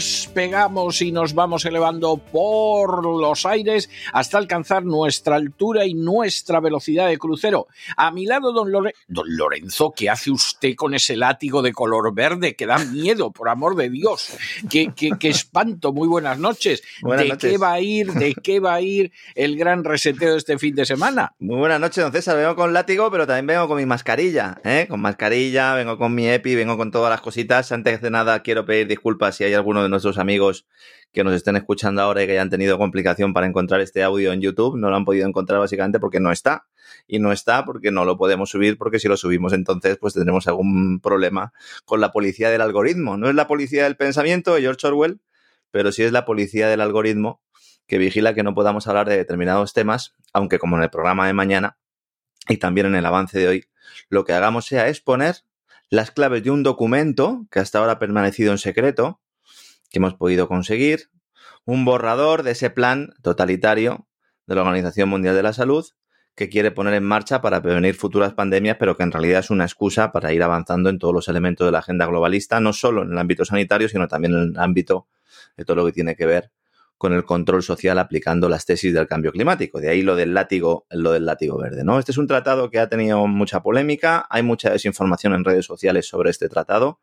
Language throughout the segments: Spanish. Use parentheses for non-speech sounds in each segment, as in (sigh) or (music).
despegamos y nos vamos elevando por los aires hasta alcanzar nuestra altura y nuestra velocidad de crucero. A mi lado, don, don Lorenzo, ¿qué hace usted con ese látigo de color verde que da miedo, por amor de Dios? ¡Qué, qué, espanto! Muy buenas noches. ¿De qué va a ir, de qué va a ir el gran reseteo de este fin de semana? Muy buenas noches, don César. Vengo con látigo, pero también vengo con mi mascarilla, ¿eh? Con mascarilla, vengo con mi EPI, vengo con todas las cositas. Antes de nada, quiero pedir disculpas si hay alguno de nuestros amigos que nos estén escuchando ahora y que hayan tenido complicación para encontrar este audio en YouTube. No lo han podido encontrar básicamente porque no está. Y no está porque no lo podemos subir, porque si lo subimos entonces pues tendremos algún problema con la policía del algoritmo. No es la policía del pensamiento de George Orwell, pero sí es la policía del algoritmo que vigila que no podamos hablar de determinados temas, aunque como en el programa de mañana y también en el avance de hoy, lo que hagamos sea exponer las claves de un documento que hasta ahora ha permanecido en secreto, que hemos podido conseguir, un borrador de ese plan totalitario de la Organización Mundial de la Salud que quiere poner en marcha para prevenir futuras pandemias, pero que en realidad es una excusa para ir avanzando en todos los elementos de la agenda globalista, no solo en el ámbito sanitario, sino también en el ámbito de todo lo que tiene que ver con el control social aplicando las tesis del cambio climático. De ahí lo del látigo, lo del látigo verde, ¿no? Este es un tratado que ha tenido mucha polémica, hay mucha desinformación en redes sociales sobre este tratado.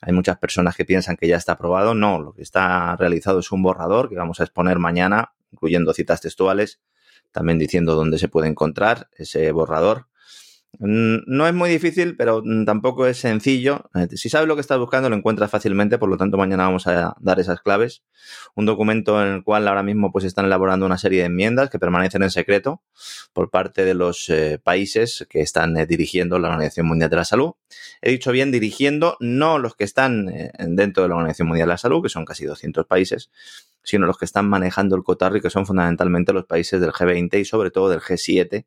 Hay muchas personas que piensan que ya está aprobado. No, lo que está realizado es un borrador que vamos a exponer mañana, incluyendo citas textuales, también diciendo dónde se puede encontrar ese borrador. No es muy difícil, pero tampoco es sencillo. Eh, si sabes lo que estás buscando, lo encuentras fácilmente, por lo tanto mañana vamos a dar esas claves. Un documento en el cual ahora mismo pues están elaborando una serie de enmiendas que permanecen en secreto por parte de los eh, países que están eh, dirigiendo la Organización Mundial de la Salud. He dicho bien dirigiendo, no los que están dentro de la Organización Mundial de la Salud, que son casi 200 países, sino los que están manejando el cotarro y que son fundamentalmente los países del G20 y sobre todo del G7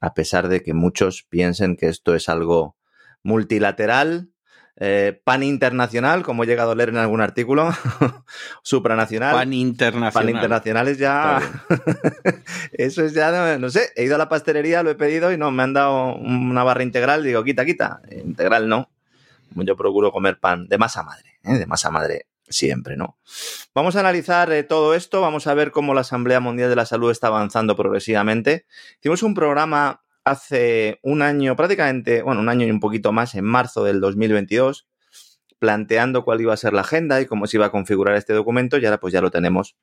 a pesar de que muchos piensen que esto es algo multilateral, eh, pan internacional, como he llegado a leer en algún artículo, (laughs) supranacional. Pan internacional. Pan internacional es ya. (laughs) Eso es ya, no, sé, he ido a la pastelería, lo he pedido y no, me han dado una barra integral, digo, quita, quita. Integral no. Yo procuro comer pan de masa madre, ¿eh? de masa madre siempre, ¿no? Vamos a analizar eh, todo esto, vamos a ver cómo la Asamblea Mundial de la Salud está avanzando progresivamente. Hicimos un programa hace un año, prácticamente, bueno, un año y un poquito más, en marzo del 2022, planteando cuál iba a ser la agenda y cómo se iba a configurar este documento y ahora pues ya lo tenemos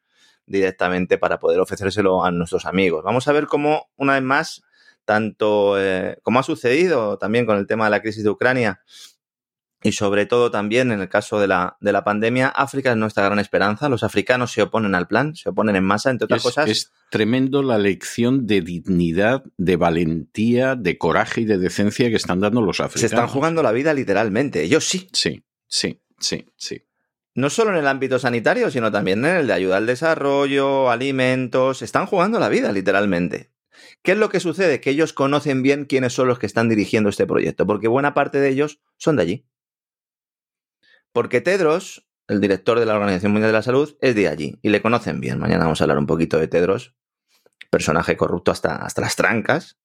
directamente para poder ofrecérselo a nuestros amigos. Vamos a ver cómo, una vez más, tanto eh, como ha sucedido también con el tema de la crisis de Ucrania, y sobre todo también en el caso de la, de la pandemia, África es nuestra gran esperanza. Los africanos se oponen al plan, se oponen en masa, entre otras cosas. Es tremendo la lección de dignidad, de valentía, de coraje y de decencia que están dando los africanos. Se están jugando la vida literalmente, ellos sí. Sí, sí, sí, sí. No solo en el ámbito sanitario, sino también en el de ayuda al desarrollo, alimentos. Están jugando la vida literalmente. ¿Qué es lo que sucede? Que ellos conocen bien quiénes son los que están dirigiendo este proyecto, porque buena parte de ellos son de allí. Porque Tedros, el director de la Organización Mundial de la Salud, es de allí y le conocen bien. Mañana vamos a hablar un poquito de Tedros, personaje corrupto hasta, hasta las trancas.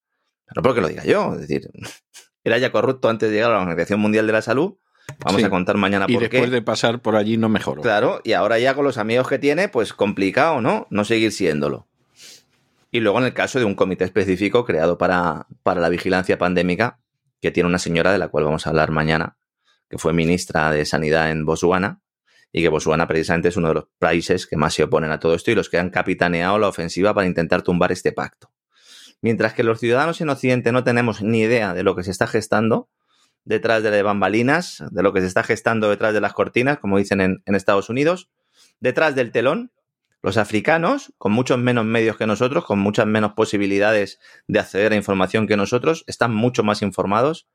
No porque lo diga yo, es decir, (laughs) era ya corrupto antes de llegar a la Organización Mundial de la Salud. Vamos a contar mañana por qué. Y después de pasar por allí no mejoró. Claro, y ahora ya con los amigos que tiene, pues complicado, ¿no? No seguir siéndolo. Y luego en el caso de un comité específico creado para, para la vigilancia pandémica, que tiene una señora de la cual vamos a hablar mañana, que fue ministra de Sanidad en Botswana, y que Botswana precisamente es uno de los países que más se oponen a todo esto y los que han capitaneado la ofensiva para intentar tumbar este pacto. Mientras que los ciudadanos en Occidente no tenemos ni idea de lo que se está gestando detrás de las bambalinas, de lo que se está gestando detrás de las cortinas, como dicen en, en Estados Unidos, detrás del telón, los africanos, con muchos menos medios que nosotros, con muchas menos posibilidades de acceder a información que nosotros, están mucho más informados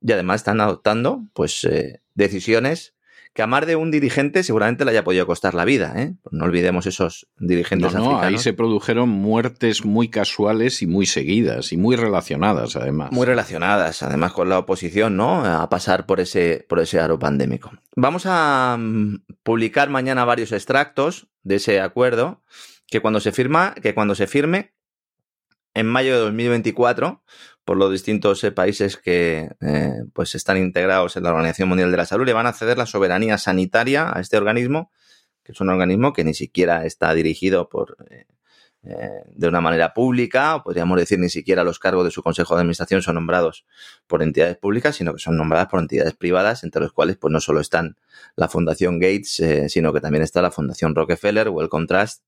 y además están adoptando pues eh, decisiones que a más de un dirigente seguramente le haya podido costar la vida. ¿eh? No olvidemos esos dirigentes no, no, Ahí se produjeron muertes muy casuales y muy seguidas y muy relacionadas, además. Muy relacionadas, además con la oposición, ¿no? A pasar por ese, por ese aro pandémico. Vamos a mm, publicar mañana varios extractos de ese acuerdo que cuando se firma, que cuando se firme en mayo de 2024 por los distintos eh, países que eh, pues están integrados en la Organización Mundial de la Salud, le van a ceder la soberanía sanitaria a este organismo, que es un organismo que ni siquiera está dirigido por eh, de una manera pública, podríamos decir ni siquiera los cargos de su consejo de administración son nombrados por entidades públicas, sino que son nombradas por entidades privadas, entre los cuales pues no solo están la Fundación Gates, sino que también está la Fundación Rockefeller, o el Contrast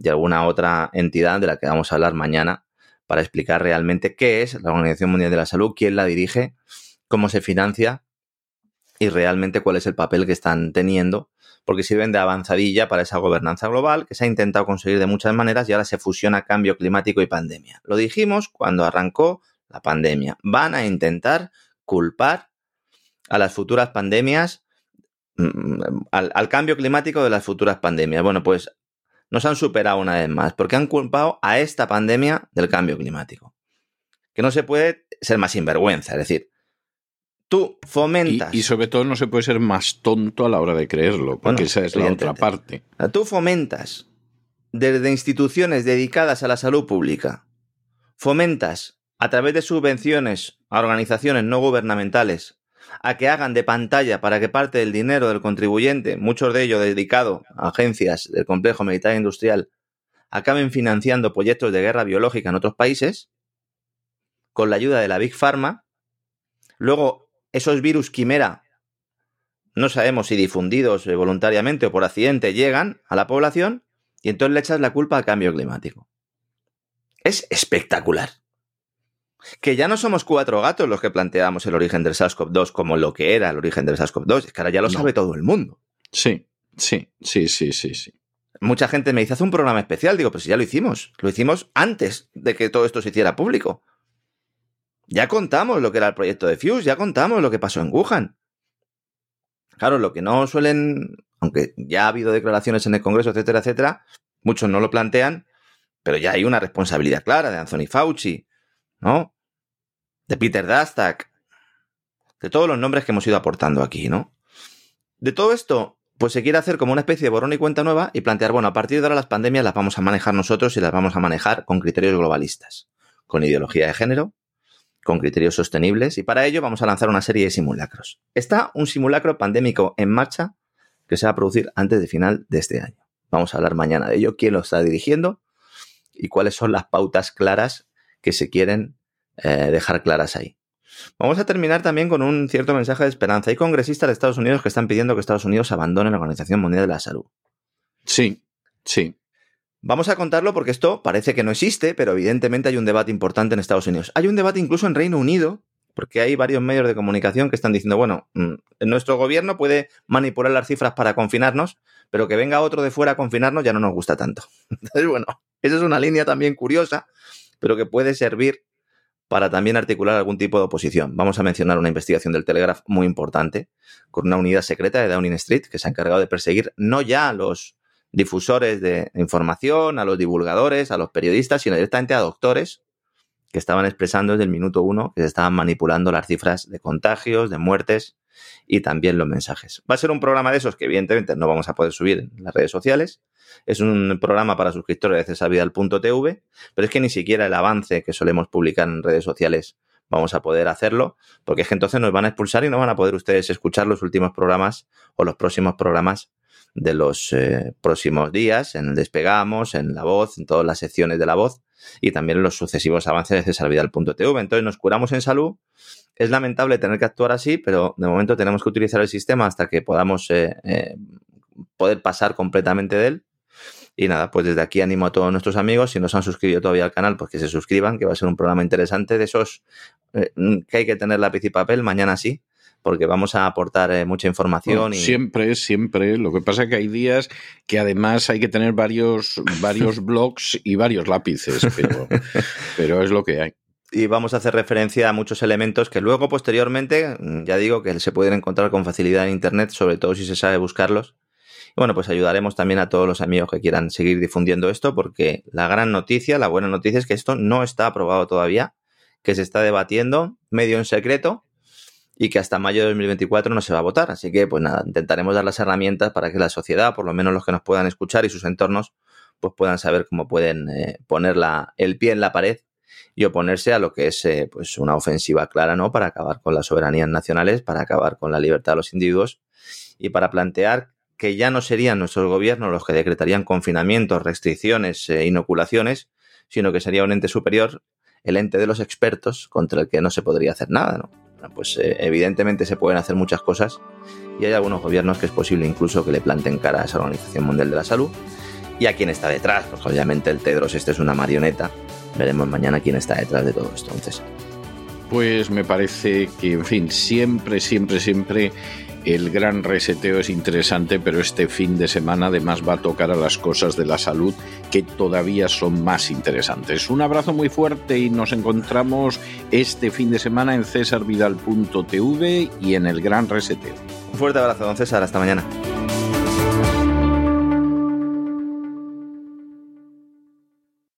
y alguna otra entidad de la que vamos a hablar mañana para explicar realmente qué es la Organización Mundial de la Salud, quién la dirige, cómo se financia y realmente cuál es el papel que están teniendo, porque sirven de avanzadilla para esa gobernanza global que se ha intentado conseguir de muchas maneras y ahora se fusiona cambio climático y pandemia. Lo dijimos cuando arrancó la pandemia. Van a intentar culpar a las futuras pandemias, mm, al, al, cambio climático de las futuras pandemias. Bueno, pues nos han superado una vez más, porque han culpado a esta pandemia del cambio climático. Que no se puede ser más sinvergüenza, es decir, tú fomentas. Y, sobre todo no se puede ser más tonto a la hora de creerlo, porque esa es la otra parte. Tú fomentas desde instituciones dedicadas a la salud pública, fomentas a través de subvenciones a organizaciones no gubernamentales a que hagan de pantalla para que parte del dinero del contribuyente, muchos de ellos dedicado a agencias del complejo militar e industrial, acaben financiando proyectos de guerra biológica en otros países, con la ayuda de la Big Pharma. Luego, esos virus quimera, no sabemos si difundidos voluntariamente o por accidente, llegan a la población y entonces le echas la culpa al cambio climático. Es espectacular. Que ya no somos cuatro gatos los que planteamos el origen del SARS-CoV-2 como lo que era el origen del SARS-CoV-2. Es que ahora ya lo No. sabe todo el mundo. Sí, sí, sí, sí, sí, sí. Mucha gente me dice, haz un programa especial. Digo, pues ya lo hicimos. Lo hicimos antes de que todo esto se hiciera público. Ya contamos lo que era el proyecto de Fuse, ya contamos lo que pasó en Wuhan. Claro, lo que no suelen, aunque ya ha habido declaraciones en el Congreso, etcétera, etcétera, muchos no lo plantean, pero ya hay una responsabilidad clara de Anthony Fauci, ¿no? De Peter Dastak, de todos los nombres que hemos ido aportando aquí, ¿no? De todo esto, pues se quiere hacer como una especie de borrón y cuenta nueva y plantear, bueno, a partir de ahora las pandemias las vamos a manejar nosotros y las vamos a manejar con criterios globalistas, con ideología de género, con criterios sostenibles y para ello vamos a lanzar una serie de simulacros. Está un simulacro pandémico en marcha que se va a producir antes de final de este año. Vamos a hablar mañana de ello, quién lo está dirigiendo y cuáles son las pautas claras que se quieren eh, dejar claras ahí. Vamos a terminar también con un cierto mensaje de esperanza. Hay congresistas de Estados Unidos que están pidiendo que Estados Unidos abandone la Organización Mundial de la Salud. Sí, sí. Vamos a contarlo porque esto parece que no existe, pero evidentemente hay un debate importante en Estados Unidos. Hay un debate incluso en Reino Unido, porque hay varios medios de comunicación que están diciendo, bueno, mm, nuestro gobierno puede manipular las cifras para confinarnos, pero que venga otro de fuera a confinarnos ya no nos gusta tanto. (laughs) Entonces, bueno, esa es una línea también curiosa, pero que puede servir para también articular algún tipo de oposición. Vamos a mencionar una investigación del Telegraph muy importante, con una unidad secreta de Downing Street que se ha encargado de perseguir no ya a los difusores de información, a los divulgadores, a los periodistas, sino directamente a doctores que estaban expresando desde el minuto uno que se estaban manipulando las cifras de contagios, de muertes y también los mensajes. Va a ser un programa de esos que evidentemente no vamos a poder subir en las redes sociales. Es un programa para suscriptores de cesavidal.tv, pero es que ni siquiera el avance que solemos publicar en redes sociales vamos a poder hacerlo, porque es que entonces nos van a expulsar y no van a poder ustedes escuchar los últimos programas o los próximos programas de los eh, próximos días, en el Despegamos, en La Voz, en todas las secciones de La Voz y también los sucesivos avances de cesarvidal.tv. Entonces nos curamos en salud. Es lamentable tener que actuar así, pero de momento tenemos que utilizar el sistema hasta que podamos eh, eh, poder pasar completamente de él. Y nada, pues desde aquí animo a todos nuestros amigos, si no se han suscrito todavía al canal, pues que se suscriban, que va a ser un programa interesante de esos eh, que hay que tener lápiz y papel, mañana sí, porque vamos a aportar eh, mucha información. Bueno, y... Siempre, siempre. Lo que pasa es que hay días que además hay que tener varios, varios (laughs) blogs y varios lápices, pero, pero es lo que hay. Y vamos a hacer referencia a muchos elementos que luego, posteriormente, mm, ya digo que se pueden encontrar con facilidad en Internet, sobre todo si se sabe buscarlos. Y bueno, pues ayudaremos también a todos los amigos que quieran seguir difundiendo esto, porque la gran noticia, la buena noticia es que esto no está aprobado todavía, que se está debatiendo medio en secreto, y que hasta mayo de 2024 no se va a votar. Así que, pues nada, intentaremos dar las herramientas para que la sociedad, por lo menos los que nos puedan escuchar y sus entornos, pues puedan saber cómo pueden eh, poner la, el pie en la pared y oponerse a lo que es eh, pues una ofensiva clara, ¿no? Para acabar con las soberanías nacionales, para acabar con la libertad de los individuos y para plantear que ya no serían nuestros gobiernos los que decretarían confinamientos, restricciones, eh, inoculaciones, sino que sería un ente superior, el ente de los expertos, contra el que no se podría hacer nada, ¿no? Pues eh, evidentemente se pueden hacer muchas cosas y hay algunos gobiernos que es posible incluso que le planten cara a esa Organización Mundial de la Salud. Y a quién está detrás, pues obviamente el Tedros este es una marioneta, veremos mañana quién está detrás de todo esto. Entonces, Pues me parece que, en fin, siempre, siempre, siempre el gran reseteo es interesante, pero este fin de semana además va a tocar a las cosas de la salud que todavía son más interesantes. Un abrazo muy fuerte y nos encontramos este fin de semana en cesarvidal.tv y en el gran reseteo. un fuerte abrazo, don César, hasta mañana.